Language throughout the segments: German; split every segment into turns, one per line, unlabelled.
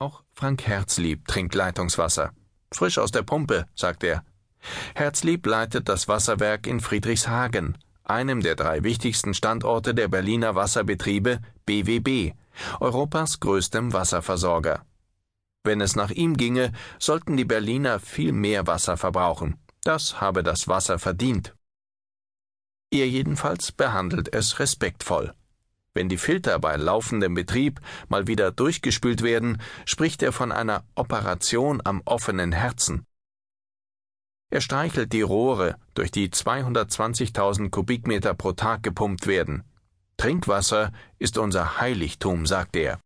Auch Frank Herzlieb trinkt Leitungswasser. Frisch aus der Pumpe, sagt er. Herzlieb leitet das Wasserwerk in Friedrichshagen, einem der drei wichtigsten Standorte der Berliner Wasserbetriebe BWB, Europas größtem Wasserversorger. Wenn es nach ihm ginge, sollten die Berliner viel mehr Wasser verbrauchen. Das habe das Wasser verdient. Er jedenfalls behandelt es respektvoll. Wenn die Filter bei laufendem Betrieb mal wieder durchgespült werden, spricht er von einer Operation am offenen Herzen. Er streichelt die Rohre, durch die 220.000 Kubikmeter pro Tag gepumpt werden. Trinkwasser ist unser Heiligtum, sagt er.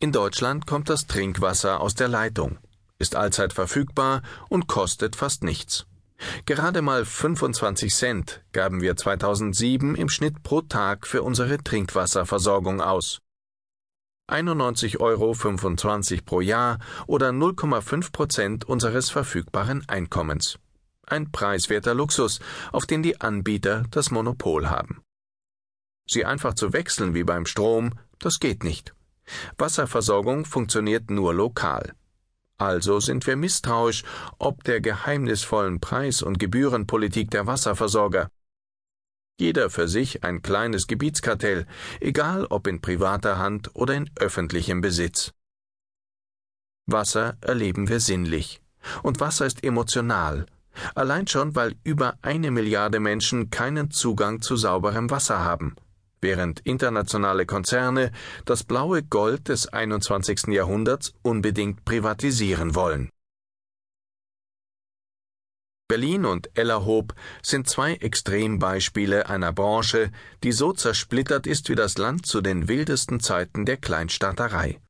In Deutschland kommt das Trinkwasser aus der Leitung, ist allzeit verfügbar und kostet fast nichts. Gerade mal 25 Cent gaben wir 2007 im Schnitt pro Tag für unsere Trinkwasserversorgung aus. 91,25 Euro pro Jahr oder 0,5 Prozent unseres verfügbaren Einkommens. Ein preiswerter Luxus, auf den die Anbieter das Monopol haben. Sie einfach zu wechseln wie beim Strom, das geht nicht. Wasserversorgung funktioniert nur lokal. Also sind wir misstrauisch ob der geheimnisvollen Preis- und Gebührenpolitik der Wasserversorger. Jeder für sich ein kleines Gebietskartell, egal ob in privater Hand oder in öffentlichem Besitz. Wasser erleben wir sinnlich. Und Wasser ist emotional. Allein schon, weil über eine Milliarde Menschen keinen Zugang zu sauberem Wasser haben während internationale Konzerne das blaue Gold des 21. Jahrhunderts unbedingt privatisieren wollen. Berlin und Ellerhoop sind zwei Extrembeispiele einer Branche, die so zersplittert ist wie das Land zu den wildesten Zeiten der Kleinstaaterei.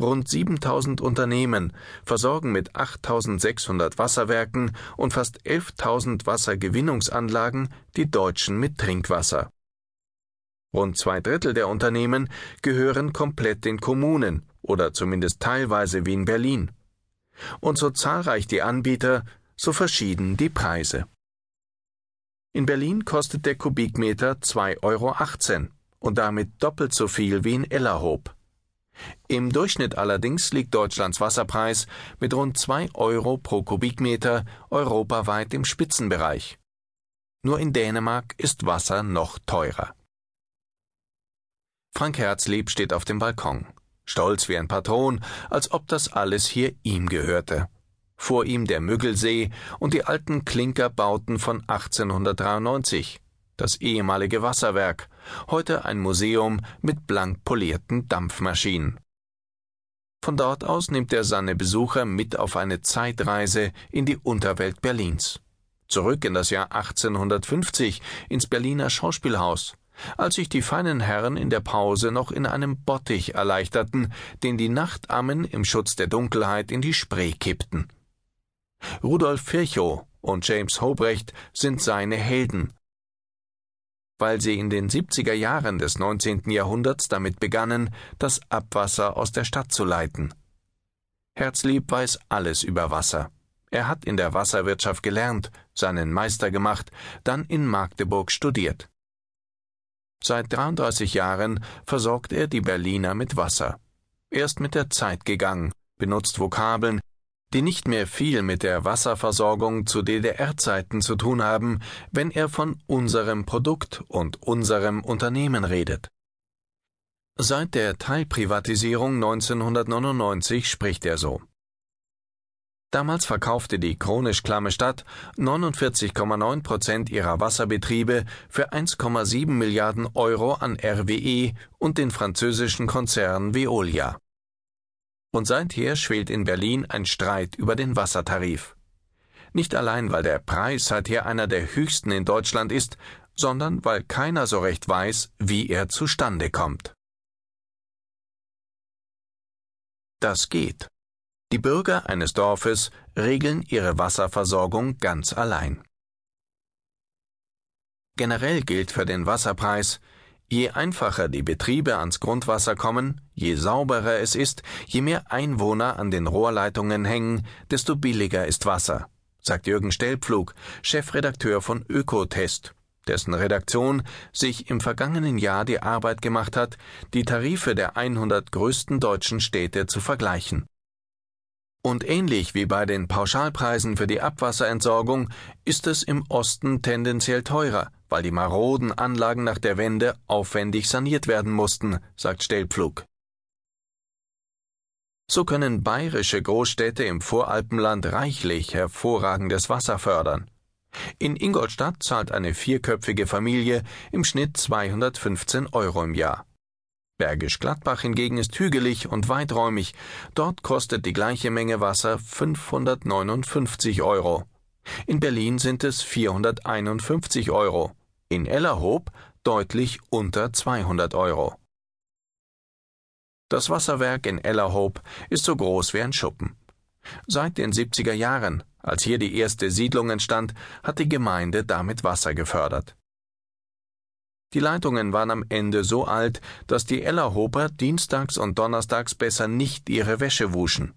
Rund 7000 Unternehmen versorgen mit 8600 Wasserwerken und fast 11.000 Wassergewinnungsanlagen die Deutschen mit Trinkwasser. Rund zwei Drittel der Unternehmen gehören komplett den Kommunen oder zumindest teilweise wie in Berlin. Und so zahlreich die Anbieter, so verschieden die Preise. In Berlin kostet der Kubikmeter 2,18 Euro und damit doppelt so viel wie in Ellerhoop. Im Durchschnitt allerdings liegt Deutschlands Wasserpreis mit rund 2 Euro pro Kubikmeter europaweit im Spitzenbereich. Nur in Dänemark ist Wasser noch teurer. Frank Herzlieb steht auf dem Balkon, stolz wie ein Patron, als ob das alles hier ihm gehörte. Vor ihm der Müggelsee und die alten Klinkerbauten von 1893, das ehemalige Wasserwerk, heute ein Museum mit blank polierten Dampfmaschinen. Von dort aus nimmt er seine Besucher mit auf eine Zeitreise in die Unterwelt Berlins. Zurück in das Jahr 1850 ins Berliner Schauspielhaus, als sich die feinen Herren in der Pause noch in einem Bottich erleichterten, den die Nachtammen im Schutz der Dunkelheit in die Spree kippten. Rudolf Virchow und James Hobrecht sind seine Helden, weil sie in den 70er Jahren des 19. Jahrhunderts damit begannen, das Abwasser aus der Stadt zu leiten. Herzlieb weiß alles über Wasser. Er hat in der Wasserwirtschaft gelernt, seinen Meister gemacht, dann in Magdeburg studiert. Seit 33 Jahren versorgt er die Berliner mit Wasser. Er ist mit der Zeit gegangen, benutzt Vokabeln, die nicht mehr viel mit der Wasserversorgung zu DDR-Zeiten zu tun haben, wenn er von unserem Produkt und unserem Unternehmen redet. Seit der Teilprivatisierung 1999 spricht er so. Damals verkaufte die chronisch klamme Stadt 49,9 Prozent ihrer Wasserbetriebe für 1,7 Milliarden Euro an RWE und den französischen Konzern Veolia. Und seither schwelt in Berlin ein Streit über den Wassertarif. Nicht allein, weil der Preis seither einer der höchsten in Deutschland ist, sondern weil keiner so recht weiß, wie er zustande kommt. Das geht. Die Bürger eines Dorfes regeln ihre Wasserversorgung ganz allein. Generell gilt für den Wasserpreis, je einfacher die Betriebe ans Grundwasser kommen, je sauberer es ist, je mehr Einwohner an den Rohrleitungen hängen, desto billiger ist Wasser, sagt Jürgen Stellpflug, Chefredakteur von Ökotest, dessen Redaktion sich im vergangenen Jahr die Arbeit gemacht hat, die Tarife der 100 größten deutschen Städte zu vergleichen. Und ähnlich wie bei den Pauschalpreisen für die Abwasserentsorgung ist es im Osten tendenziell teurer, weil die maroden Anlagen nach der Wende aufwendig saniert werden mussten, sagt Stellpflug. So können bayerische Großstädte im Voralpenland reichlich hervorragendes Wasser fördern. In Ingolstadt zahlt eine vierköpfige Familie im Schnitt 215 Euro im Jahr. Bergisch Gladbach hingegen ist hügelig und weiträumig. Dort kostet die gleiche Menge Wasser 559 Euro. In Berlin sind es 451 Euro. In Ellerhoop deutlich unter 200 Euro. Das Wasserwerk in Ellerhoop ist so groß wie ein Schuppen. Seit den 70er Jahren, als hier die erste Siedlung entstand, hat die Gemeinde damit Wasser gefördert. Die Leitungen waren am Ende so alt, dass die Ellerhoper dienstags und donnerstags besser nicht ihre Wäsche wuschen.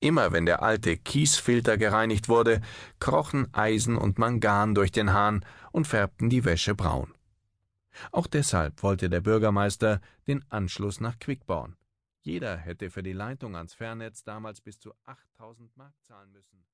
Immer wenn der alte Kiesfilter gereinigt wurde, krochen Eisen und Mangan durch den Hahn und färbten die Wäsche braun. Auch deshalb wollte der Bürgermeister den Anschluss nach Quickborn. Jeder hätte für die Leitung ans Fernnetz damals bis zu 8000 Mark zahlen müssen.